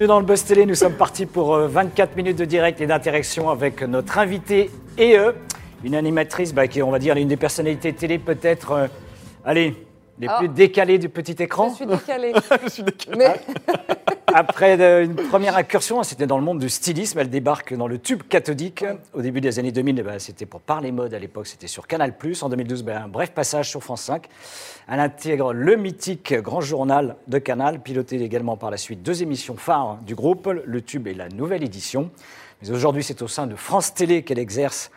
Dans le Buzz Télé, nous sommes partis pour euh, 24 minutes de direct et d'interaction avec notre invité et eux, une animatrice bah, qui est, on va dire, l'une des personnalités télé peut-être, euh, allez, les Ah. plus décalées du petit écran. Je suis décalée. Je suis décalé. Mais Après euh, une première incursion, c'était dans le monde du stylisme. Elle débarque dans le tube cathodique. Au début des années 2000, eh ben, c'était pour Parler Mode à l'époque, c'était sur Canal+. En 2012, ben, un bref passage sur France 5. Elle intègre le mythique Grand Journal de Canal, piloté également par la suite deux émissions phares du groupe, le tube et la nouvelle édition. Mais aujourd'hui, c'est au sein de France Télé qu'elle exerce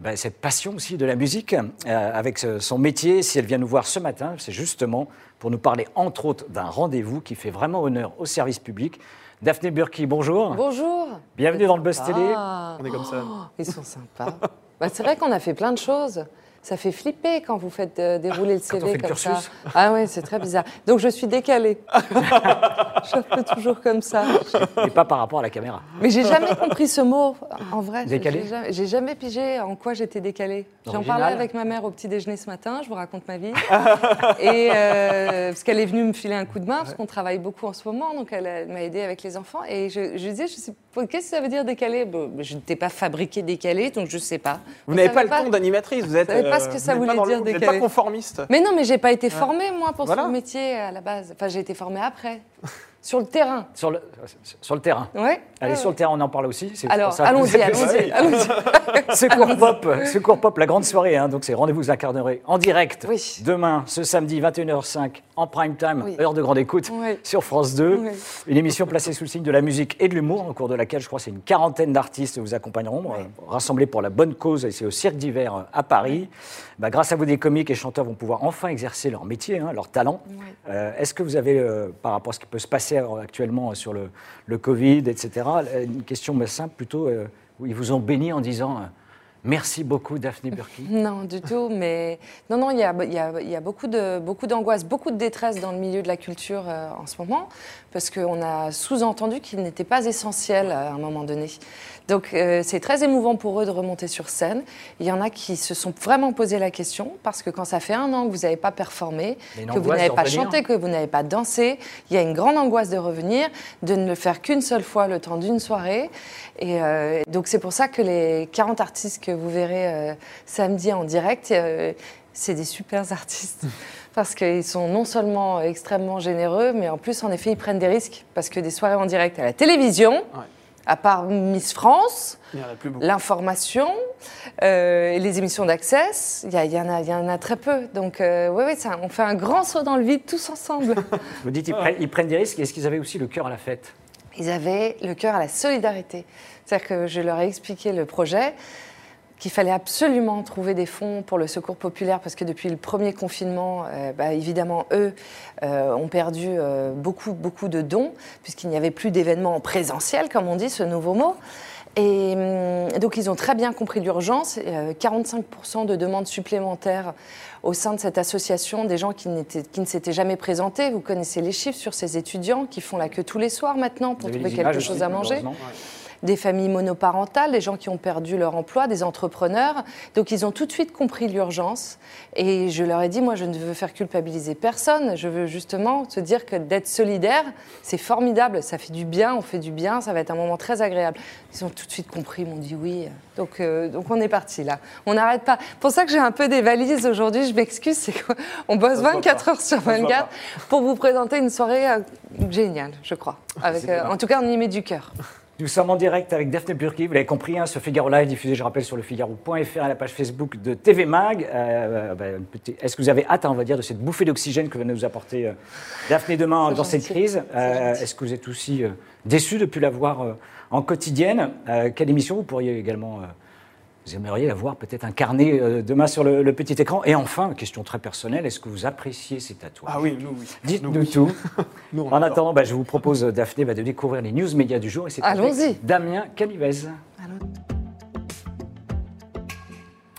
ben, cette passion aussi de la musique euh, avec ce- son métier. Si elle vient nous voir ce matin, c'est justement pour nous parler entre autres d'un rendez-vous qui fait vraiment honneur au service public. Daphné Burki, bonjour. bonjour. Bienvenue dans le Buzz Ah, Télé. On est comme ça. Ils sont sympas. Bah, c'est vrai qu'on a fait plein de choses. Ça fait flipper quand vous faites euh, dérouler le Quand on CV fait le comme cursus. ça. Ah oui, c'est très bizarre. Donc je suis décalée. je suis un peu toujours comme ça. Et pas par rapport à la caméra. Mais j'ai jamais compris ce mot, en vrai. Décalée J'ai jamais, j'ai jamais pigé en quoi j'étais décalée. J'en parlais avec ma mère au petit déjeuner ce matin, je vous raconte ma vie. et euh, parce qu'elle est venue me filer un coup de main, parce qu'on travaille beaucoup en ce moment, donc elle, elle m'a aidée avec les enfants. Et je, je lui disais, je sais pas, qu'est-ce que ça veut dire décalé? Bon, Je n'étais pas fabriquée décalée, donc je sais pas. Vous n'avez pas le ton d'animatrice, vous êtes. savez pas euh, ce que ça vous n'êtes voulait dire Vous n'êtes décalé. pas conformiste. Mais non, mais j'ai pas été formée, moi, pour Voilà. ce métier à la base. Enfin, j'ai été formée après, sur le terrain. Sur le, sur le terrain. Ouais. Allez, Ouais, sur le terrain, on en parle aussi. C'est Alors, allons-y, allons-y, allons-y. Secours Pop, Secours Pop, la grande soirée. hein, donc c'est rendez-vous incarneré en direct Oui. demain, ce samedi 21h05 en prime time, Oui. heure de grande écoute Oui. sur France 2. Oui. Une émission placée sous le signe de la musique et de l'humour, au cours de laquelle je crois c'est une quarantaine d'artistes vous accompagneront, euh, rassemblés pour la bonne cause. Et c'est au Cirque d'hiver euh, à Paris. Bah, grâce à vous, des comiques et chanteurs vont pouvoir enfin exercer leur métier, hein, leur talent. Euh, Est-ce que vous avez, euh, par rapport à ce qui peut se passer actuellement sur le, le Covid, etc., une question mais simple plutôt, où ils vous ont béni en disant merci beaucoup Daphné Burki Non, du tout. Mais non, non, il y a, beaucoup de beaucoup d'angoisse, beaucoup de détresse dans le milieu de la culture euh, en ce moment, parce qu'on a sous-entendu qu'il n'était pas essentiel à un moment donné. Donc euh, c'est très émouvant pour eux de remonter sur scène. Il y en a qui se sont vraiment posé la question, parce que quand ça fait un an que vous n'avez pas performé, que vous n'avez pas revenir. chanté, que vous n'avez pas dansé, il y a une grande angoisse de revenir, de ne le faire qu'une seule fois le temps d'une soirée. Et euh, donc c'est pour ça que les 40 artistes que vous verrez euh, samedi en direct, euh, c'est des super artistes. Parce qu'ils sont non seulement extrêmement généreux, mais en plus, en effet, ils prennent des risques. Parce que des soirées en direct à la télévision, à part Miss France, l'information, euh, les émissions d'Access, il y, en a- il y en a très peu. Donc, euh, oui, oui, ça- on fait un grand saut dans le vide tous ensemble. Vous dites ils prennent, ils prennent des risques. Est-ce qu'ils avaient aussi le cœur à la fête? Ils avaient le cœur à la solidarité. C'est-à-dire que je leur ai expliqué le projet, qu'il fallait absolument trouver des fonds pour le secours populaire, parce que depuis le premier confinement, euh, bah, évidemment, eux euh, ont perdu euh, beaucoup, beaucoup de dons, puisqu'il n'y avait plus d'événements en présentiel, comme on dit, ce nouveau mot. Et hum, donc, ils ont très bien compris l'urgence. Euh, 45% de demandes supplémentaires au sein de cette association, des gens qui, ne s'étaient jamais présentés. Vous connaissez les chiffres sur ces étudiants qui font la queue tous les soirs maintenant pour trouver quelque chose à manger. Des familles monoparentales, des gens qui ont perdu leur emploi, des entrepreneurs. Donc ils ont tout de suite compris l'urgence. Et je leur ai dit, moi je ne veux faire culpabiliser personne. Je veux justement te dire que d'être solidaire, c'est formidable. Ça fait du bien, on fait du bien, ça va être un moment très agréable. Ils ont tout de suite compris, ils m'ont dit oui. Donc, euh, donc on est parti là. On n'arrête pas. Pour ça que j'ai un peu des valises aujourd'hui, je m'excuse, c'est qu'on bosse se voit 24 pas. heures sur Ça se voit 24 pour vous présenter une soirée euh, géniale, je crois. Avec, C'est euh, en tout cas, on y met du cœur. Nous sommes en direct avec Daphné Burki, vous l'avez compris, hein, ce Figaro Live diffusé, je rappelle, sur le Figaro.fr et la page Facebook de TV Mag. Euh, ben, petit- Est-ce que vous avez hâte, hein, on va dire, de cette bouffée d'oxygène que va nous apporter euh, Daphné demain dans cette crise Euh. Est-ce que vous êtes aussi euh, déçu de ne plus la voir euh, en quotidienne? Euh, Quelle émission vous pourriez également, euh, vous aimeriez la voir peut-être incarnée euh, demain sur le, le petit écran Et enfin, question très personnelle, est-ce que vous appréciez ces tatouages? Ah oui, nous, oui. Dites-nous oui. tout. Nous, En attendant, bah, je vous propose, Daphné, bah, de découvrir les news médias du jour. Et c'est avec Damien Canivez.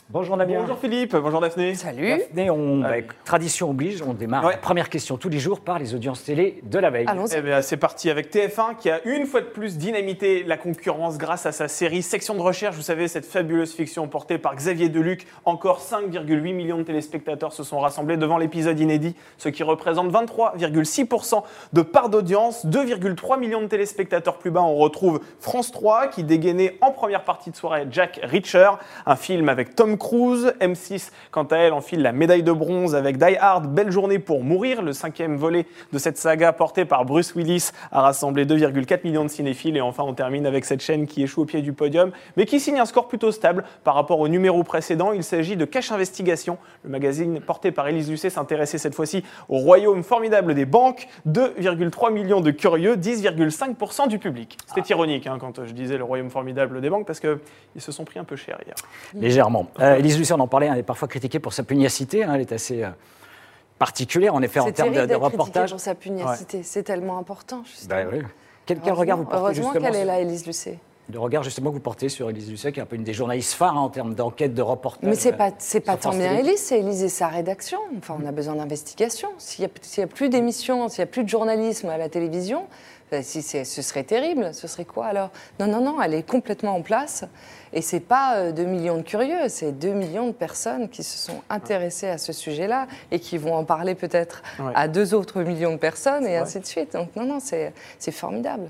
Bonjour Damien. Bonjour Philippe, bonjour Daphné. Salut. Daphné, on, bah, tradition oblige, on démarre Ouais. la première question tous les jours par les audiences télé de la veille. Allons-y. Eh bien, c'est parti avec TF1 qui a une fois de plus dynamité la concurrence grâce à sa série Section de recherche. Vous savez, cette fabuleuse fiction portée par Xavier Deluc. Encore 5,8 millions de téléspectateurs se sont rassemblés devant l'épisode inédit, ce qui représente 23,6% de part d'audience. 2,3 millions de téléspectateurs plus bas, on retrouve France 3 qui dégainait en première partie de soirée Jack Reacher, un film avec Tom Cruise. M6, quant à elle, enfile la médaille de bronze avec Die Hard, Belle journée pour mourir. Le cinquième volet de cette saga porté par Bruce Willis a rassemblé 2,4 millions de cinéphiles. Et enfin, on termine avec cette chaîne qui échoue au pied du podium, mais qui signe un score plutôt stable par rapport au numéro précédent. Il s'agit de Cash Investigation. Le magazine porté par Élise Lucet s'intéressait cette fois-ci au royaume formidable des banques. 2,3 millions de curieux, 10,5% du public. C'était ironique hein, quand je disais le royaume formidable des banques parce qu'ils se sont pris un peu cher hier. Légèrement. Euh, Élise Lucet, on en parlait, elle est parfois critiquée pour sa pugnacité. hein, elle est assez euh, particulière, en effet, en termes de, de reportage. pour sa pugnacité. C'est tellement important. justement. Oui. Quel, quel regard vous portez Heureusement qu'elle est là, Élise Lucet. Le regard justement que vous portez sur Élise Lucet, qui est un peu une des journalistes phares hein, en termes d'enquête, de reportage. Mais c'est euh, pas, c'est pas tant bien. Élise, c'est Élise et sa rédaction. Enfin, on a besoin d'investigation. S'il n'y a, a plus d'émissions, s'il n'y a plus de journalisme à la télévision, euh, si ce serait terrible. Ce serait quoi alors? Non, non, non, elle est complètement en place. Et c'est pas euh, 2 millions de curieux, c'est 2 millions de personnes qui se sont intéressées à ce sujet-là et qui vont en parler peut-être Ouais. à deux autres millions de personnes et vrai. ainsi de suite. Donc non, non, c'est c'est formidable.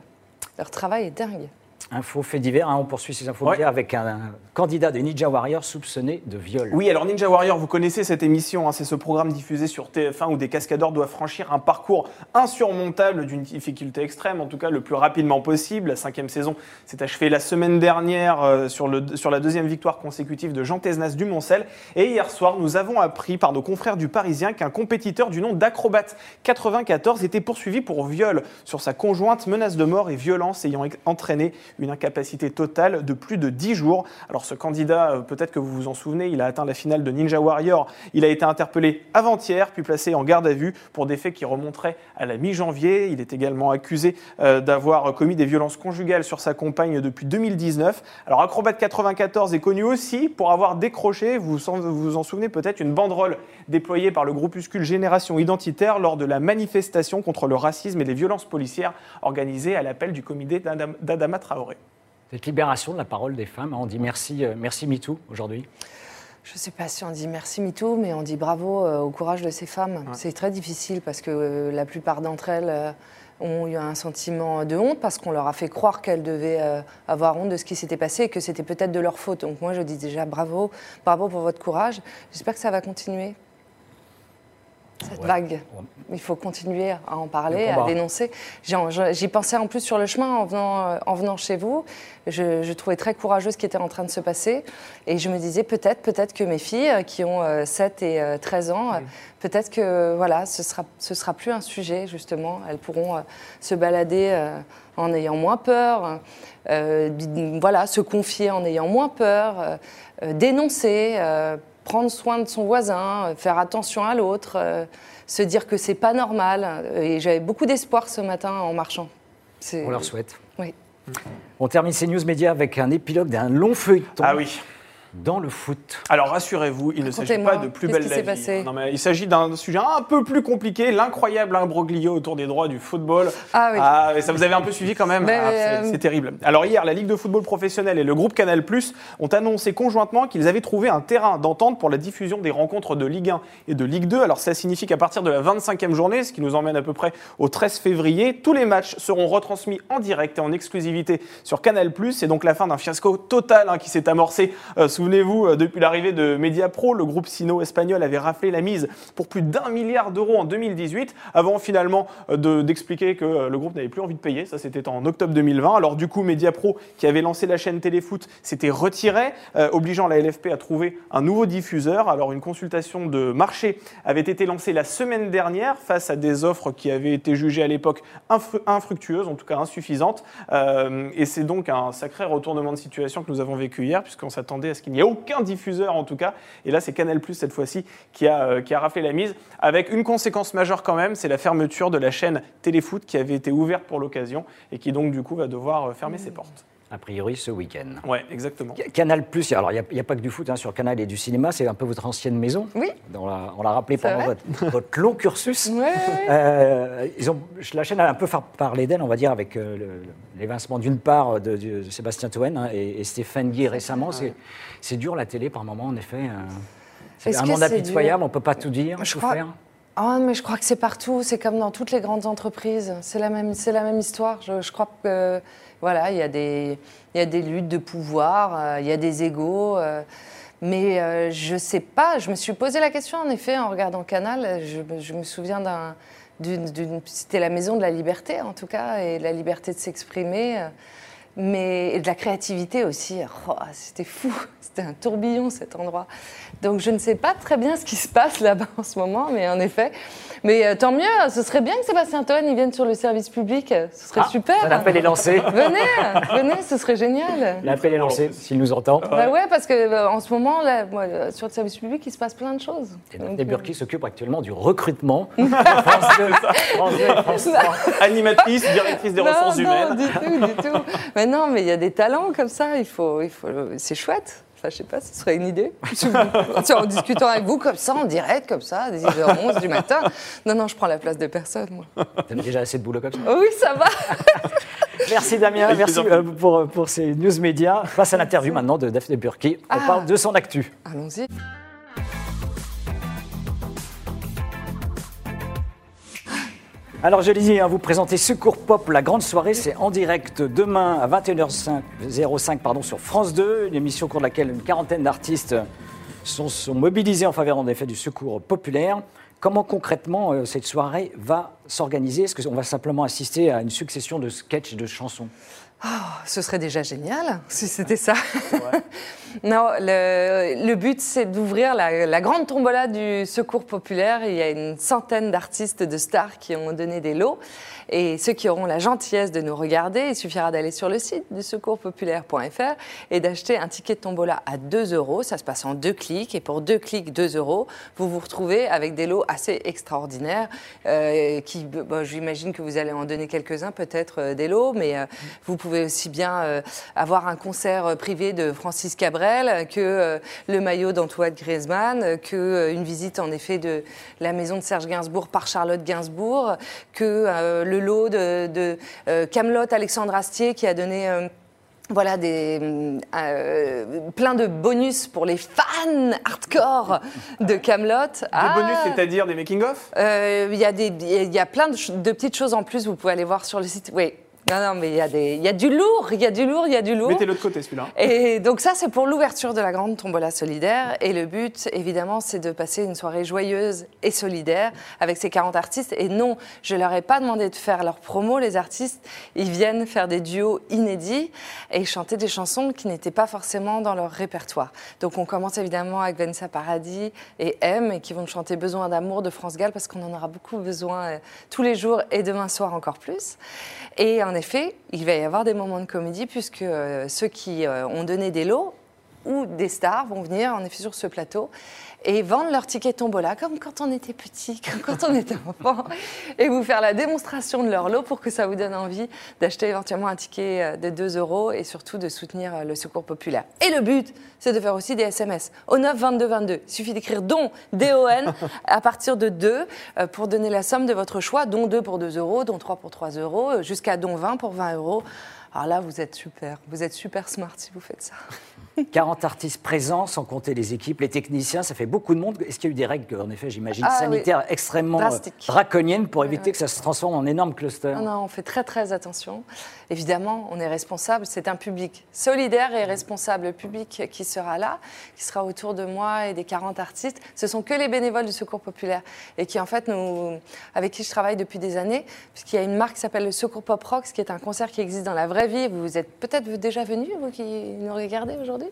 Leur travail est dingue. Info fait divers, hein, on poursuit ces infos Ouais. divers avec un, un candidat des Ninja Warriors soupçonné de viol. Oui, alors Ninja Warrior, vous connaissez cette émission, hein, c'est ce programme diffusé sur TF1 où des cascadeurs doivent franchir un parcours insurmontable d'une difficulté extrême, en tout cas le plus rapidement possible. La cinquième saison s'est achevée la semaine dernière euh, sur, le, sur la deuxième victoire consécutive de Jean Tesnas du Moncel. Et hier soir, nous avons appris par nos confrères du Parisien qu'un compétiteur du nom d'Acrobat 94 était poursuivi pour viol sur sa conjointe, menace de mort et violence ayant entraîné une incapacité totale de plus de 10 jours. Alors ce candidat, euh, peut-être que vous vous en souvenez, il a atteint la finale de Ninja Warrior. Il a été interpellé avant-hier, puis placé en garde à vue pour des faits qui remonteraient à la mi-janvier. Il est également accusé euh, d'avoir commis des violences conjugales sur sa compagne depuis 2019. Alors Acrobat 94 est connu aussi pour avoir décroché, vous vous en souvenez peut-être, une banderole déployée par le groupuscule Génération Identitaire lors de la manifestation contre le racisme et les violences policières organisée à l'appel du comité d'Adam- d'Adama Traoré. Cette libération de la parole des femmes, hein, on dit merci, euh, merci MeToo aujourd'hui. Je ne sais pas si on dit merci MeToo, mais on dit bravo euh, au courage de ces femmes. C'est très difficile parce que euh, la plupart d'entre elles ont eu un sentiment de honte parce qu'on leur a fait croire qu'elles devaient avoir honte de ce qui s'était passé et que c'était peut-être de leur faute. Donc moi, je dis déjà bravo, bravo pour votre courage. J'espère que ça va continuer. Cette Ouais. vague. Il faut continuer à en parler, Le à dénoncer. J'y pensais en plus sur le chemin en venant, euh, en venant chez vous. Je, je trouvais très courageuse ce qui était en train de se passer. Et je me disais peut-être peut-être que mes filles, euh, qui ont euh, 7 et euh, 13 ans, peut-être que voilà, ce sera, ce sera plus un sujet, justement. Elles pourront se balader en ayant moins peur, euh, voilà, se confier en ayant moins peur, euh, dénoncer, euh, prendre soin de son voisin, euh, faire attention à l'autre, euh, se dire que c'est pas normal. Et j'avais beaucoup d'espoir ce matin en marchant. On leur souhaite. Oui. On termine ces news médias avec un épilogue d'un long feuilleton Ah oui. Dans le foot. Alors rassurez-vous, il ne s'agit pas de plus qu'est-ce belle qui la passé Non, mais il s'agit d'un sujet un peu plus compliqué, l'incroyable imbroglio autour des droits du football. Ah oui. mais ça vous avez un peu suivi quand même. Ah, c'est euh, c'est terrible. Alors hier, la Ligue de football professionnel et le groupe Canal+ ont annoncé conjointement qu'ils avaient trouvé un terrain d'entente pour la diffusion des rencontres de Ligue 1 et de Ligue 2. Alors ça signifie qu'à partir de la 25e journée, ce qui nous emmène à peu près au 13 février, tous les matchs seront retransmis en direct et en exclusivité sur Canal+. C'est donc la fin d'un fiasco total hein, qui s'est amorcé, euh, souvenez-vous, euh, depuis l'arrivée de Mediapro, le groupe sino-espagnol avait raflé la mise pour plus d'un milliard d'euros en 2018, avant finalement euh, de- d'expliquer que euh, le groupe n'avait plus envie de payer. Ça, c'était en octobre 2020. Alors du coup, Mediapro, qui avait lancé la chaîne Téléfoot, s'était retiré, obligeant la LFP à trouver un nouveau diffuseur. Alors une consultation de marché avait été lancée la semaine dernière face à des offres qui avaient été jugées à l'époque infru- infructueuses, en tout cas insuffisantes. Et c'est donc un sacré retournement de situation que nous avons vécu hier, puisqu'on s'attendait à ce qu'il n'y ait aucun diffuseur en tout cas. Et là, c'est Canal Plus cette fois-ci qui a, euh, qui a raflé la mise, avec une conséquence majeure quand même, c'est la fermeture de la chaîne Téléfoot qui avait été ouverte pour l'occasion et qui donc du coup va devoir euh, fermer ses portes. A priori ce week-end. Ouais, exactement. Canal Plus, alors il n'y a, pas que du foot hein, sur Canal et du cinéma, c'est un peu votre ancienne maison. Oui. On l'a, on l'a rappelé pendant votre, votre long cursus. Ouais. Euh, ils ont, la chaîne a un peu fait parler d'elle, on va dire, avec euh, le- l'évincement d'une part de, de Sébastien Toen hein, et, et Stéphane Guy récemment. C'est, c'est dur la télé par moment, en effet. euh, c'est Est-ce un monde impitoyable, on ne peut pas tout dire, Je tout crois- faire. Ah, mais je crois que c'est partout, c'est comme dans toutes les grandes entreprises, c'est la même, c'est la même histoire. Je, je crois que voilà, il y a des, luttes de pouvoir, euh, il y a des égaux, euh, mais euh, je sais pas. Je me suis posé la question en effet en regardant Canal. Je, me- souviens d'un, d'une, c'était la maison de la liberté en tout cas et la liberté de s'exprimer. Mais et de la créativité aussi. Oh, c'était fou, c'était un tourbillon cet endroit. Donc je ne sais pas très bien ce qui se passe là-bas en ce moment, mais en effet. Mais euh, tant mieux, ce serait bien que Sébastien Toen il vienne sur le service public, ce serait Ah, super. L'appel est lancé. Venez, venez, ce serait génial. L'appel est lancé, s'il nous entend. Bah ouais, parce que euh, en ce moment, là, moi, euh, sur le service public, il se passe plein de choses. Et Donc, Daphné euh, Burki s'occupe actuellement du recrutement. France 2, France 2 et France 3. Animatrice, directrice des non, ressources non, humaines. du tout, du tout. Mais non, mais il y a des talents comme ça, il faut, il faut, c'est chouette. Enfin, je sais pas, ce serait une idée. en discutant avec vous comme ça, en direct, comme ça, à 10h11 du matin. Non, non, je prends la place de personne, moi. T'as déjà assez de boulot comme ça. Oh oui, ça va. Merci Damien, Avec merci euh, pour, pour ces news médias. Passe à l'interview maintenant de Daphné Burki. On Ah. parle de son actu. Allons-y. Alors je disais, hein, vous présentez Secours Pop, la grande soirée, c'est en direct demain à 21h05 pardon, sur France 2, une émission au cours de laquelle une quarantaine d'artistes sont, mobilisés en faveur en effet du secours populaire. Comment concrètement euh, cette soirée va s'organiser? Est-ce qu'on va simplement assister à une succession de sketchs et de chansons? Ce serait déjà génial si c'était ça. non, le, le but, c'est d'ouvrir la, la grande tombola du secours populaire. Il y a une centaine d'artistes, de stars qui ont donné des lots. Et ceux qui auront la gentillesse de nous regarder, il suffira d'aller sur le site du secourspopulaire.fr et d'acheter un ticket de tombola à 2 euros. Ça se passe en deux clics. Et pour deux clics, 2 euros, vous vous retrouvez avec des lots assez extraordinaires. euh, bon, J'imagine que vous allez en donner quelques-uns, peut-être euh, des lots, mais euh, vous pouvez aussi bien avoir un concert privé de Francis Cabrel que le maillot d'Antoine Griezmann, que une visite en effet de la maison de Serge Gainsbourg par Charlotte Gainsbourg, que euh, le lot de, de euh, Camelot Alexandre Astier qui a donné euh, voilà des euh, plein de bonus pour les fans hardcore de Camelot. Des bonus, c'est-à-dire des making-of? Euh, Il y, a des- il y a plein de, de petites choses en plus, vous pouvez aller voir sur le site. Oui, non, non, mais il y, a des- il y a du lourd, il y a du lourd, il y a du lourd. Mettez-le de côté, celui-là. Et donc ça, c'est pour l'ouverture de la grande tombola solidaire. Et le but, évidemment, c'est de passer une soirée joyeuse et solidaire avec ces 40 artistes. Et non, je leur ai pas demandé de faire leur promo, les artistes. Ils viennent faire des duos inédits et chanter des chansons qui n'étaient pas forcément dans leur répertoire. Donc on commence évidemment avec Vanessa Paradis et M, et qui vont chanter Besoin d'amour de France Gall, parce qu'on en aura beaucoup besoin euh, tous les jours et demain soir encore plus. Et effet, il va y avoir des moments de comédie, puisque euh, ceux qui euh, ont donné des lots ou des stars vont venir en effet sur ce plateau et vendre leur ticket tombola comme quand on était petit, comme quand on était enfant, et vous faire la démonstration de leur lot pour que ça vous donne envie d'acheter éventuellement un ticket euh, de 2 euros et surtout de soutenir euh, le secours populaire. Et le but, c'est de faire aussi des SMS au 9 22 22. Il suffit d'écrire don, D-O-N, à partir de 2 euh, pour donner la somme de votre choix, don 2 pour 2 euros, don 3 pour 3 euros, jusqu'à don 20 pour 20 euros. Alors là, vous êtes super, vous êtes super smart si vous faites ça. 40 artistes présents, sans compter les équipes, les techniciens, ça fait beaucoup de monde. Est-ce qu'il y a eu des règles, en effet, j'imagine, Ah, oui. sanitaires extrêmement euh, draconiennes pour éviter que ça se transforme en énorme cluster? Non, non, on fait très très attention. Évidemment, on est responsable. C'est un public solidaire et responsable. Le public qui sera là, qui sera autour de moi et des 40 artistes, ce sont que les bénévoles du Secours populaire et qui en fait nous, avec qui je travaille depuis des années, puisqu'il y a une marque qui s'appelle le Secours Pop Rocks, qui est un concert qui existe dans la vraie vie. Vous êtes peut-être déjà venus, vous qui nous regardez aujourd'hui,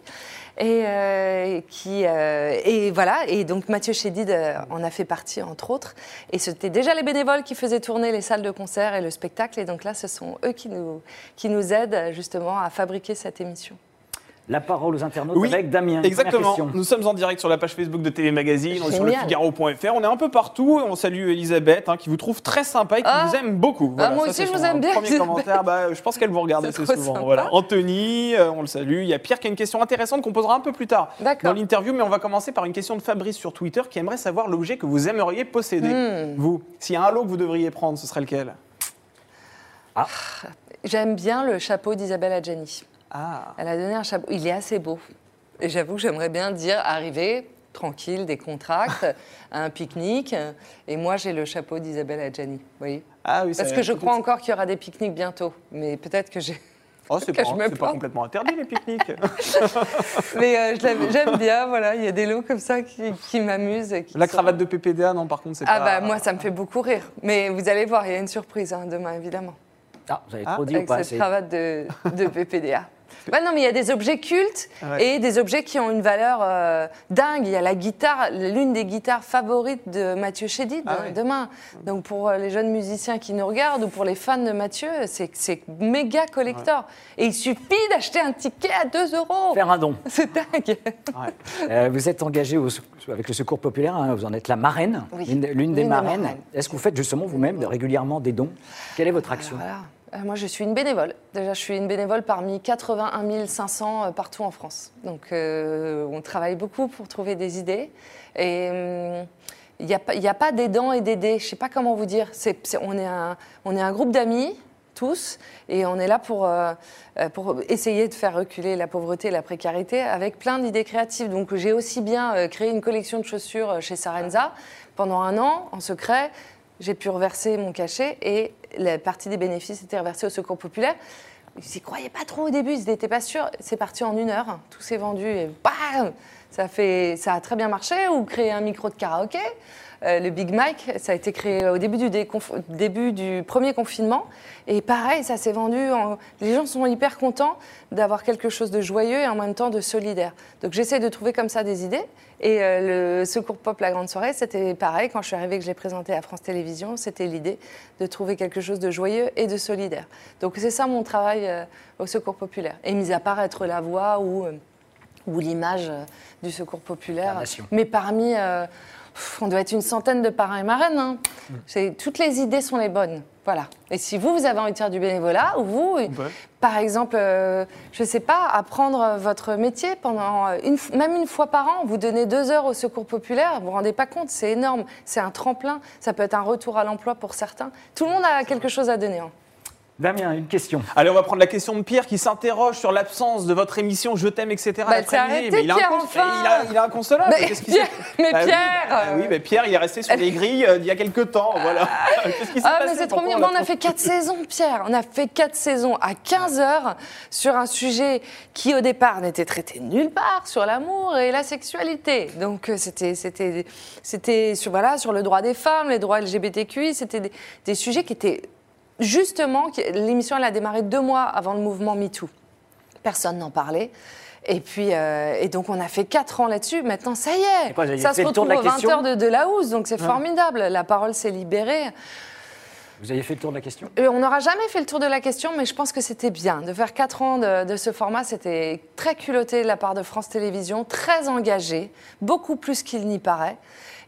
et euh, euh, et voilà. Et donc Mathieu Chédid euh, en a fait partie entre autres. Et c'était déjà les bénévoles qui faisaient tourner les salles de concert et le spectacle. Et donc là, ce sont eux qui nous qui nous aident justement à fabriquer cette émission. La parole aux internautes Oui, avec Damien. Exactement. Nous sommes en direct sur la page Facebook de TV Magazine, on est sur le Génial. Figaro.fr, on est un peu partout. On salue Elisabeth hein, qui vous trouve très sympa et qui Ah. vous aime beaucoup. Ah, moi ça, aussi, je vous aime bien, Premier commentaire, bah, je pense qu'elle vous regarde assez souvent. sympa. Voilà. Anthony, euh, on le salue. Il y a Pierre qui a une question intéressante qu'on posera un peu plus tard dans l'interview, mais on va commencer par une question de Fabrice sur Twitter qui aimerait savoir l'objet que vous aimeriez posséder. Hmm. Vous, s'il y a un lot que vous devriez prendre, ce serait lequel? J'aime bien le chapeau d'Isabelle Adjani. Ah, Elle a donné un chapeau. Il est assez beau. Et j'avoue que j'aimerais bien dire arriver tranquille, décontracte, à un pique-nique. Et moi, j'ai le chapeau d'Isabelle Adjani. Vous voyez ah oui, Parce que je crois encore qu'il y aura des pique-niques bientôt. Mais peut-être que j'ai. Oh, c'est que pas, pas complètement interdit les pique-niques. Mais euh, j'aime bien, voilà. Il y a des lots comme ça qui, qui m'amusent. La sont- cravate de PPDA, non, par contre, c'est Ah pas. bah moi, ça me fait beaucoup rire. Mais vous allez voir, il y a une surprise hein, demain, évidemment. Ah, vous avez Ah, trop dit ou avec pas cette assez cravate de, de PPDA. Ouais, non, mais il y a des objets cultes Ouais. et des objets qui ont une valeur euh, dingue. Il y a la guitare, l'une des guitares favorites de Mathieu Chédid Ah ouais. demain. Donc pour euh, les jeunes musiciens qui nous regardent ou pour les fans de Mathieu, c'est méga collector. Et il suffit d'acheter un ticket à 2 euros. Faire un don. C'est dingue. Euh, vous êtes engagé au- avec le Secours populaire, hein, vous en êtes la marraine, Oui. l'une des marraines. marraines. Est-ce que vous faites justement vous-même régulièrement des dons? Quelle est votre action? Voilà. Euh, Moi, je suis une bénévole. Déjà, je suis une bénévole parmi 81 500 euh, partout en France. Donc, euh, on travaille beaucoup pour trouver des idées. Et il n'y a, a pas d'aidants et d'aidés. Je ne sais pas comment vous dire. On, est un, groupe d'amis, tous, et on est là pour, pour essayer de faire reculer la pauvreté et la précarité avec plein d'idées créatives. Donc, j'ai aussi bien créé une collection de chaussures chez Sarenza pendant un an, en secret. J'ai pu reverser mon cachet et la partie des bénéfices était reversée au Secours populaire. Ils n'y croyaient pas trop au début, ils n'étaient pas sûrs. C'est parti en une heure, tout s'est vendu et bam ça, fait, ça a très bien marché. Ou créer un micro de karaoké? Euh, le Big Mike, ça a été créé au début du, déconf- début du premier confinement. Et pareil, ça s'est vendu. en- Les gens sont hyper contents d'avoir quelque chose de joyeux et en même temps de solidaire. Donc j'essaie de trouver comme ça des idées. Et euh, le Secours Pop, la grande soirée, c'était pareil. Quand je suis arrivée, que je l'ai présenté à France Télévisions, c'était l'idée de trouver quelque chose de joyeux et de solidaire. Donc c'est ça mon travail euh, au Secours populaire. Et mis à part être la voix ou, ou l'image du Secours populaire. Mais parmi, euh, pff, on doit être une centaine de parrains et marraines. hein. C'est- Toutes les idées sont les bonnes. Voilà. Et si vous, vous avez envie de faire du bénévolat, ou vous, par exemple, euh, je ne sais pas, apprendre votre métier pendant une, même une fois par an, vous donnez deux heures au secours populaire, vous vous rendez pas compte, c'est énorme, c'est un tremplin, ça peut être un retour à l'emploi pour certains. Tout le monde a quelque chose à donner. hein. Damien, une question. Allez, on va prendre la question de Pierre qui s'interroge sur l'absence de votre émission Je t'aime, etc. Bah, arrêté, Mais il a un Pierre, cons- enfin il a, il a inconsolable. Mais Qu'est-ce Pierre, mais Bah Pierre bah oui, euh, mais Pierre, il est resté sur les grilles euh, il y a quelques temps. Voilà. Qu'est-ce qui s'est Ah, passé mais c'est trop mignon. on a fait quatre saisons, Pierre. On a fait quatre saisons à 15 heures sur un sujet qui, au départ, n'était traité nulle part, sur l'amour et la sexualité. Donc, euh, c'était, c'était, c'était sur, voilà, sur le droit des femmes, les droits LGBTQI. C'était des, des sujets qui étaient justement. L'émission, elle a démarré deux mois avant le mouvement MeToo. Personne n'en parlait. Et puis, euh, et donc on a fait quatre ans là-dessus. Maintenant, ça y est, quoi, ça se retrouve aux 20 question heures de, de la housse, donc c'est formidable. La parole s'est libérée. Vous avez fait le tour de la question? Euh, On n'aura jamais fait le tour de la question, mais je pense que c'était bien. De faire 4 ans de, de ce format, c'était très culotté de la part de France Télévisions, très engagé, beaucoup plus qu'il n'y paraît.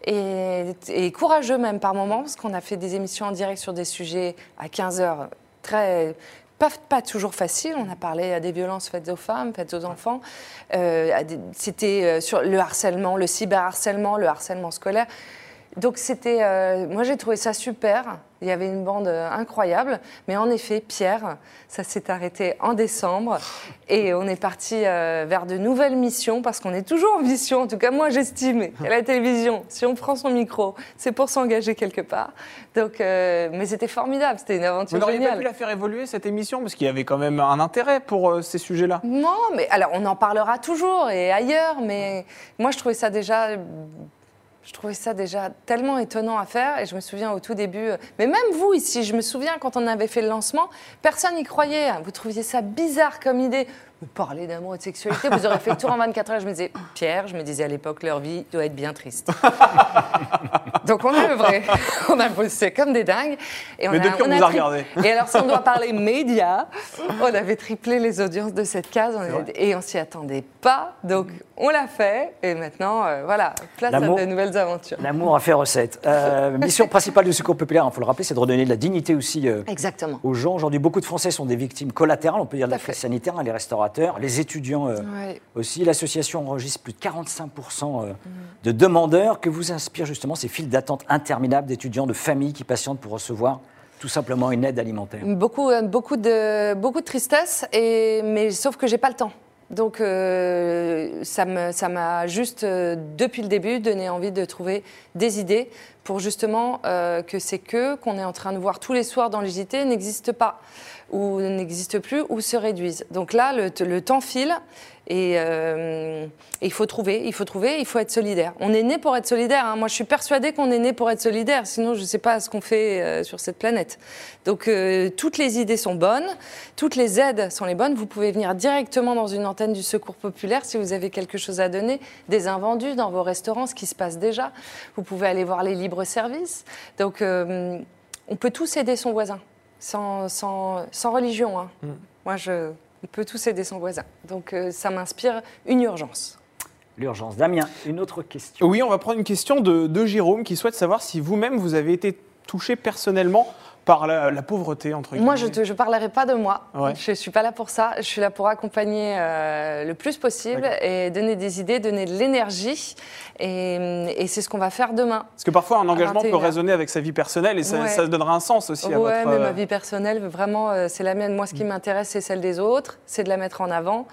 Et, courageux même par moments, parce qu'on a fait des émissions en direct sur des sujets à 15 heures très... Pas, toujours facile, on a parlé à des violences faites aux femmes, faites aux enfants. Euh, c'était euh, sur le harcèlement, le cyberharcèlement, le harcèlement scolaire. Donc c'était, euh, moi j'ai trouvé ça super. Il y avait une bande euh, incroyable, mais en effet, Pierre, ça s'est arrêté en décembre et on est parti euh, vers de nouvelles missions parce qu'on est toujours en mission. En tout cas, moi j'estime qu'à la télévision, si on prend son micro, c'est pour s'engager quelque part. Donc, euh, mais c'était formidable, c'était une Vous aventure n'auriez pas pu la faire évoluer cette émission parce qu'il y avait quand même un intérêt pour euh, ces sujets-là. Non, mais alors on en parlera toujours et ailleurs, mais moi je trouvais ça déjà. Je trouvais ça déjà tellement étonnant à faire et je me souviens au tout début, euh, mais même vous ici, je me souviens quand on avait fait le lancement, personne n'y croyait. Vous trouviez ça bizarre comme idée. Mais Parler d'amour et de sexualité, vous aurez fait le tour en 24 heures. Je me disais, Pierre, je me disais à l'époque, leur vie doit être bien triste. Donc on a œuvré, on a bossé comme des dingues. Et Mais depuis, on, nous a regardé. Et alors, si on doit parler médias, on avait triplé les audiences de cette case et on s'y attendait pas. Donc on l'a fait et maintenant, euh, voilà, place à de nouvelles aventures. L'amour a fait recette. Euh, mission principale du Secours populaire, il faut le rappeler, c'est de redonner de la dignité aussi euh, Exactement. aux gens. Aujourd'hui, beaucoup de Français sont des victimes collatérales, on peut dire, de la crise sanitaire, hein, les les étudiants aussi. L'association enregistre plus de 45% de demandeurs. Que vous inspirent justement ces files d'attente interminables d'étudiants, de familles qui patientent pour recevoir tout simplement une aide alimentaire Beaucoup, beaucoup, de, beaucoup de tristesse, et, mais sauf que j'ai pas le temps. Donc euh, ça m'a juste, euh, depuis le début, donné envie de trouver des idées pour justement euh, que ces queues qu'on est en train de voir tous les soirs dans les JT n'existent pas, ou n'existent plus, ou se réduisent. Donc là, le temps file euh, et, il faut trouver, il faut trouver, il faut être solidaire. On est né pour être solidaire. Hein. Moi, je suis persuadée qu'on est né pour être solidaire. Sinon, je ne sais pas ce qu'on fait euh, sur cette planète. Donc, euh, toutes les idées sont bonnes, toutes les aides sont les bonnes. Vous pouvez venir directement dans une antenne du Secours populaire si vous avez quelque chose à donner, des invendus dans vos restaurants, ce qui se passe déjà. Vous pouvez aller voir les libres services. Donc, on peut tous aider son voisin, sans, sans, sans religion. Hein. Mm. Moi, je on peut tous aider son voisin. Donc euh, ça m'inspire une urgence. L'urgence. Damien, une autre question. Oui, on va prendre une question de, de Jérôme qui souhaite savoir si vous-même vous avez été touché personnellement par la, pauvreté, entre guillemets Moi, je ne parlerai pas de moi. Je ne suis pas là pour ça. Je suis là pour accompagner euh, le plus possible et donner des idées, donner de l'énergie. Et, c'est ce qu'on va faire demain. Parce que parfois, un engagement peut résonner avec sa vie personnelle et ça, ça donnera un sens aussi à votre... mais ma euh, vie personnelle, vraiment, euh, c'est la mienne. Moi, ce qui mm. m'intéresse, c'est celle des autres, c'est de la mettre en avant.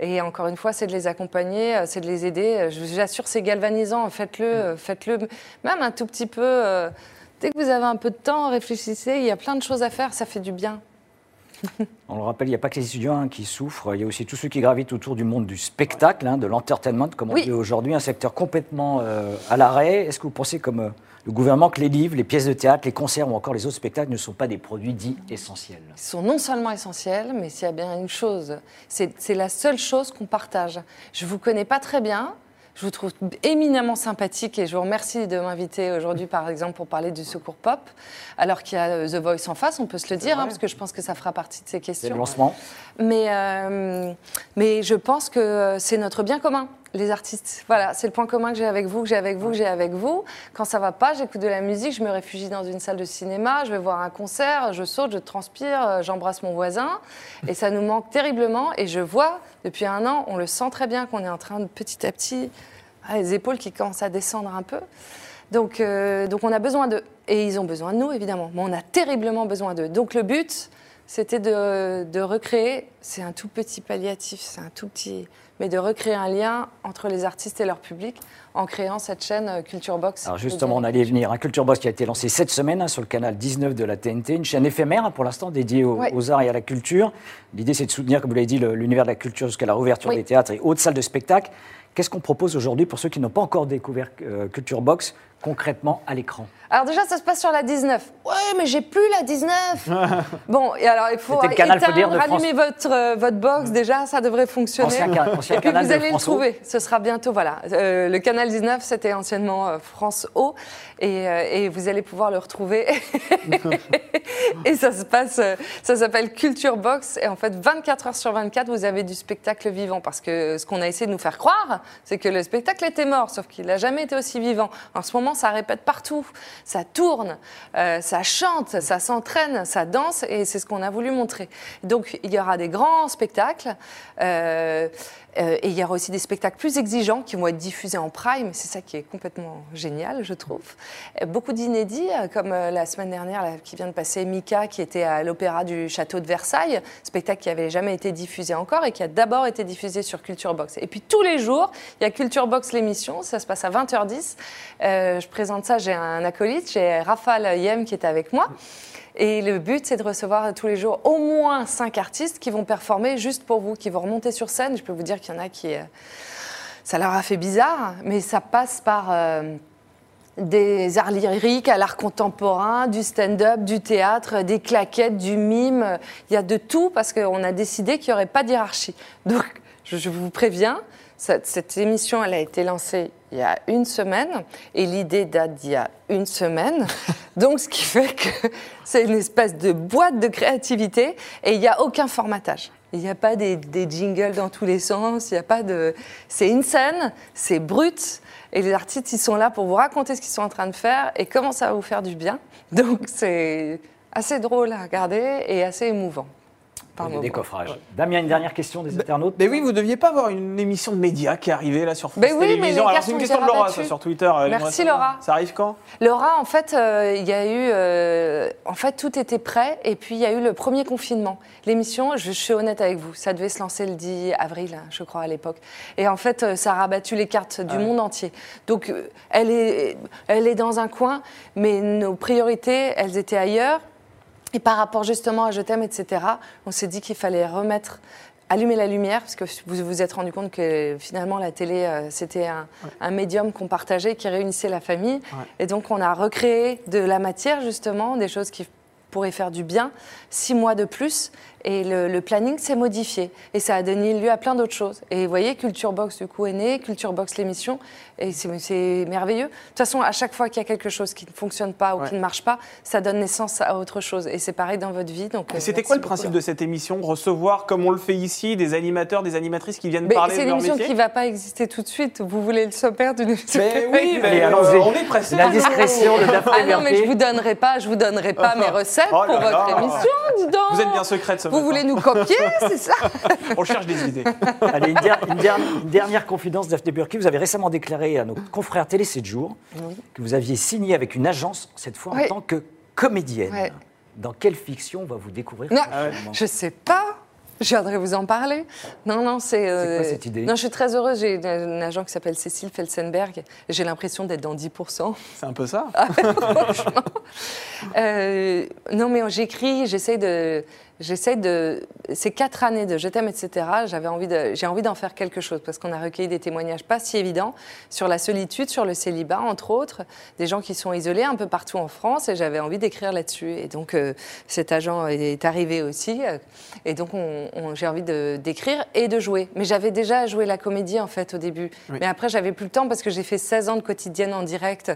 Et encore une fois, c'est de les accompagner, c'est de les aider. J'assure, c'est galvanisant. Faites-le, mm. faites-le, même un tout petit peu. Dès que vous avez un peu de temps, réfléchissez, il y a plein de choses à faire, ça fait du bien. On le rappelle, il n'y a pas que les étudiants hein, qui souffrent, il y a aussi tous ceux qui gravitent autour du monde du spectacle, hein, de l'entertainment, comme on dit aujourd'hui, un secteur complètement euh, à l'arrêt. Est-ce que vous pensez, comme euh, le gouvernement, que les livres, les pièces de théâtre, les concerts ou encore les autres spectacles ne sont pas des produits dits essentiels? Ils sont non seulement essentiels, mais s'il y a bien une chose, c'est la seule chose qu'on partage. Je ne vous connais pas très bien, je vous trouve éminemment sympathique et je vous remercie de m'inviter aujourd'hui, par exemple, pour parler du secours pop, alors qu'il y a euh, The Voice en face, on peut se le dire, hein, parce que je pense que ça fera partie de ces questions. le lancement. Mais, euh, mais je pense que c'est notre bien commun les artistes. Voilà, c'est le point commun que j'ai avec vous, que j'ai avec vous, que j'ai avec vous. Quand ça va pas, j'écoute de la musique, je me réfugie dans une salle de cinéma, je vais voir un concert, je saute, je transpire, euh, j'embrasse mon voisin. Et ça nous manque terriblement. Et je vois, depuis un an, on le sent très bien qu'on est en train de petit à petit, ah, les épaules qui commencent à descendre un peu. Donc, euh, donc on a besoin d'eux. Et ils ont besoin de nous, évidemment. Mais on a terriblement besoin d'eux. Donc le but, c'était de, de recréer, c'est un tout petit palliatif, c'est un tout petit mais de recréer un lien entre les artistes et leur public en créant cette chaîne euh, Culture Box. Alors justement, on allait venir. Un Culture Box qui a été lancé cette semaine hein, sur le canal 19 de la TNT, une chaîne éphémère hein, pour l'instant dédiée aux, arts et à la culture. L'idée, c'est de soutenir, comme vous l'avez dit, l'univers de la culture jusqu'à la réouverture des théâtres et autres salles de spectacle. Qu'est-ce qu'on propose aujourd'hui pour ceux qui n'ont pas encore découvert euh, Culture Box? Concrètement à l'écran Alors déjà, ça se passe sur la 19. Ouais, mais j'ai plus la 19. bon, et alors il faut éteindre, rallumer votre, euh, votre box. Déjà, ça devrait fonctionner. et puis vous allez le trouver. Ce sera bientôt, voilà. Euh, le canal 19, c'était anciennement euh, France O. Et, et, vous allez pouvoir le retrouver. et ça se passe, ça s'appelle Culture Box. Et en fait, 24 heures sur 24, vous avez du spectacle vivant. Parce que ce qu'on a essayé de nous faire croire, c'est que le spectacle était mort, sauf qu'il n'a jamais été aussi vivant. En ce moment, ça répète partout. Ça tourne, euh, ça chante, ça s'entraîne, ça danse, et c'est ce qu'on a voulu montrer. Donc, il y aura des grands spectacles. Euh, euh, et il y aura aussi des spectacles plus exigeants qui vont être diffusés en prime. C'est ça qui est complètement génial, je trouve. Beaucoup d'inédits, comme la semaine dernière qui vient de passer, Mika, qui était à l'Opéra du Château de Versailles, spectacle qui n'avait jamais été diffusé encore et qui a d'abord été diffusé sur Culture Box. Et puis tous les jours, il y a Culture Box l'émission, ça se passe à 20h10 je présente ça, j'ai un acolyte, j'ai Raphaël Yem qui est avec moi. Et le but, c'est de recevoir tous les jours au moins cinq artistes qui vont performer juste pour vous, qui vont remonter sur scène. Je peux vous dire qu'il y en a qui. Euh, ça leur a fait bizarre, mais ça passe par. Euh, des arts lyriques à l'art contemporain, du stand-up, du théâtre, des claquettes, du mime. Il y a de tout parce qu'on a décidé qu'il n'y aurait pas d'hierarchie. Donc, je vous préviens, cette, émission, elle a été lancée il y a une semaine et l'idée date d'il y a une semaine. Donc, ce qui fait que c'est une espèce de boîte de créativité et il n'y a aucun formatage. Il n'y a pas des, des jingles dans tous les sens, il n'y a pas de. C'est une scène, c'est brut, et les artistes, ils sont là pour vous raconter ce qu'ils sont en train de faire et comment ça va vous faire du bien. Donc, c'est assez drôle à regarder et assez émouvant. Par. Damien, une dernière question des internautes Mais oui, vous deviez pas avoir une émission de médias qui est arrivée là sur France Mais oui, mais Télévisions. Alors c'est une question de Laura ça, sur Twitter. euh, Merci. Laura. Ça arrive quand? Laura, en fait, euh, il y a eu. euh, en fait, tout était prêt et puis il y a eu le premier confinement. L'émission, je, je suis honnête avec vous, ça devait se lancer le 10 avril, hein, je crois, à l'époque. Et en fait, ça a rabattu les cartes du monde entier. Donc, elle est, elle est dans un coin, mais nos priorités, elles étaient ailleurs. Et par rapport justement à Je t'aime, etc., on s'est dit qu'il fallait remettre, allumer la lumière, parce que vous vous êtes rendu compte que finalement la télé, euh, c'était un, un médium qu'on partageait, qui réunissait la famille. Et donc on a recréé de la matière, justement, des choses qui pourraient faire du bien, six mois de plus. Et le, le planning s'est modifié. Et ça a donné lieu à plein d'autres choses. Et vous voyez, Culture Box, du coup, est né, Culture Box, l'émission. Et c'est c'est merveilleux. De toute façon, à chaque fois qu'il y a quelque chose qui ne fonctionne pas ou Ouais. qui ne marche pas, ça donne naissance à autre chose. Et c'est pareil dans votre vie. Donc, Et euh, C'était quoi le beaucoup. principe de cette émission? Recevoir, comme on le fait ici, des animateurs, des animatrices qui viennent Mais parler C'est de une leur émission métier qui ne va pas exister tout de suite. Vous voulez le sommaire d'une émission Mais oui, mais euh, allons-y. on est pressé. La discrétion de Daphné Ah non, mais je vous donnerai pas, je vous donnerai pas mes recettes Oh là pour votre là. émission, dis donc. Vous êtes bien secrète ce Vous matin. voulez nous copier, c'est ça On cherche des idées. Allez, une, der- une der- une dernière confidence, Daphné Burki. Vous avez récemment déclaré à nos confrères Télé 7 jours que vous aviez signé avec une agence, cette fois en tant que comédienne. Dans quelle fiction on va vous découvrir Non, je sais pas. Je viendrai vous en parler. Non, non, c'est. euh, quoi cette idée? Non, je suis très heureuse. J'ai une, une agent qui s'appelle Cécile Felsenberg. J'ai l'impression d'être dans 10%. C'est un peu ça? Franchement. Euh, non, mais j'écris, j'essaie de. J'essaie de. Ces quatre années de Je t'aime, etc., j'avais envie de, j'ai envie d'en faire quelque chose parce qu'on a recueilli des témoignages pas si évidents sur la solitude, sur le célibat, entre autres, des gens qui sont isolés un peu partout en France et j'avais envie d'écrire là-dessus. Et donc, euh, cet agent est arrivé aussi. euh, et donc, on- on- j'ai envie de- d'écrire et de jouer. Mais j'avais déjà joué la comédie, en fait, au début. Oui. Mais après, j'avais plus le temps parce que j'ai fait 16 ans de quotidienne en direct.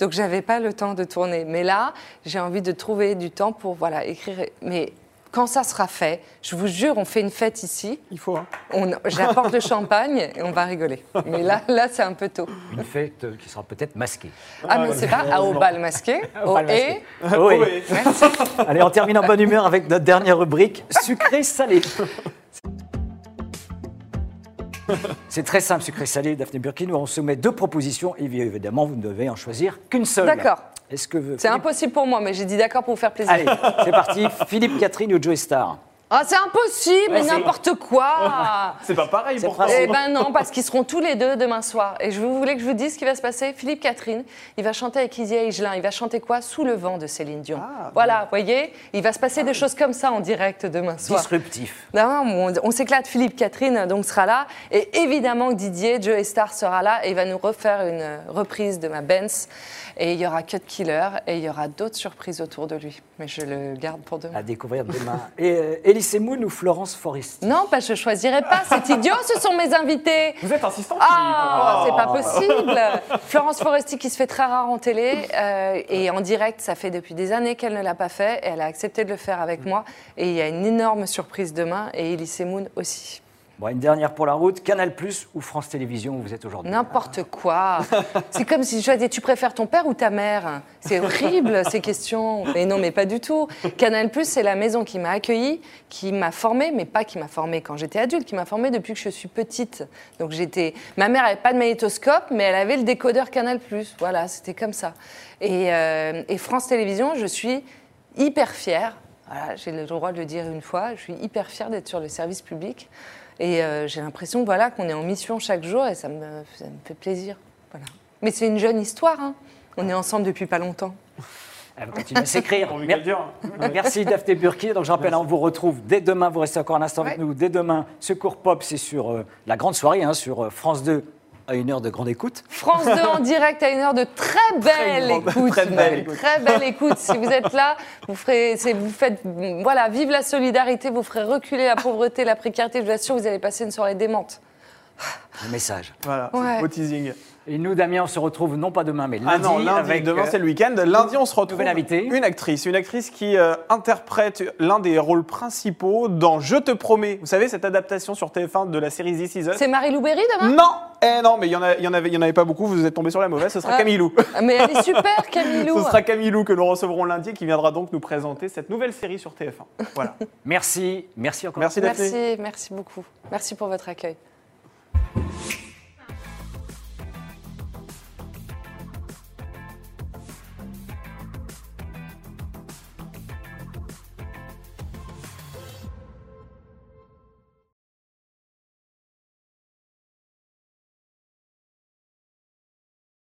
Donc, j'avais pas le temps de tourner. Mais là, j'ai envie de trouver du temps pour voilà, écrire. Mais quand ça sera fait, je vous jure, on fait une fête ici. Il faut. hein. On, j'apporte le champagne et on va rigoler. Mais là, là c'est un peu tôt. Une fête qui sera peut-être masquée. Ah, mais c'est pas à au bal masqué. Au Au bal et. masqué. Oui. Merci. Allez, on termine en bonne humeur avec notre dernière rubrique, sucré-salé. C'est très simple, sucré-salé, Daphné Burki. Nous, on soumet deux propositions et évidemment, vous ne devez en choisir qu'une seule. D'accord. Est-ce que vous... C'est impossible pour moi, mais j'ai dit d'accord pour vous faire plaisir. Allez, c'est parti. Philippe Catherine ou Joey Star Ah, c'est impossible, Ouais, n'importe quoi. C'est pas pareil pourtant. pas- Eh ben non, parce qu'ils seront tous les deux demain soir. Et je vous voulez que je vous dise ce qui va se passer? Philippe Catherine, il va chanter avec Isia Higelin. Il va chanter quoi? Sous le vent de Céline Dion. Ah, voilà, vous voyez, il va se passer des choses comme ça en direct demain soir. Disruptif. Non, on, on s'éclate. Philippe Catherine donc sera là et évidemment que Didier Joe Star sera là et il va nous refaire une reprise de ma Benz et il y aura Cut Killer et il y aura d'autres surprises autour de lui. Mais je le garde pour demain. À découvrir demain. Et euh, Elise Moon ou Florence Foresti Non, bah, je choisirai pas. C'est idiot. Ce sont mes invités. Vous êtes insistant Ah, Philippe. c'est pas possible. Florence Foresti qui se fait très rare en télé euh, et en direct, ça fait depuis des années qu'elle ne l'a pas fait et elle a accepté de le faire avec moi. Et il y a une énorme surprise demain et Elise Moon aussi. Bon, une dernière pour la route. Canal Plus ou France Télévisions où vous êtes aujourd'hui N'importe quoi. C'est comme si je disais, tu préfères ton père ou ta mère? C'est horrible ces questions. Mais non, mais pas du tout. Canal c'est la maison qui m'a accueillie, qui m'a formée, mais pas qui m'a formée quand j'étais adulte, qui m'a formée depuis que je suis petite. Donc j'étais. Ma mère n'avait pas de magnétoscope, mais elle avait le décodeur Canal Voilà, c'était comme ça. Et, euh, et France Télévisions, je suis hyper fière. Voilà, j'ai le droit de le dire une fois. Je suis hyper fière d'être sur le service public. Et euh, j'ai l'impression voilà, qu'on est en mission chaque jour et ça me, ça me fait plaisir. Voilà. Mais c'est une jeune histoire. hein. On est ensemble depuis pas longtemps. Elle va continuer à s'écrire. Dure. Merci Daphné Burki. Donc je rappelle, on vous retrouve dès demain. Vous restez encore un instant avec nous. Dès demain, Secours Pop, c'est sur euh, la grande soirée, hein, sur euh, France 2 à une heure de grande écoute. France 2 en direct à une heure de très belle écoute. très belle écoute. Très belle écoute. Si vous êtes là, vous ferez, vous faites, voilà, vive la solidarité, vous ferez reculer la pauvreté, la précarité. Je vous assure, vous allez passer une soirée démente. Le message. Voilà, Ouais. beau teasing. Et nous, Damien, on se retrouve non pas demain, mais lundi. Ah non, lundi, avec, demain euh, c'est le week-end. Lundi, on se retrouve. nouvelle invitée. Une actrice, une actrice qui euh, interprète l'un des rôles principaux dans Je te promets. Vous savez, cette adaptation sur TF1 de la série This Is Us? C'est Marie Louberry demain? Non Eh non, mais il y, en avait- en pas beaucoup, vous êtes tombé sur la mauvaise, ce sera Ah. Camille Lou. Ah, Mais elle est super, Camille Lou. Ce sera Camille Lou que nous recevrons lundi et qui viendra donc nous présenter cette nouvelle série sur TF1. Voilà. Merci, merci encore. Merci Daphné. Merci, merci beaucoup. Merci pour votre accueil.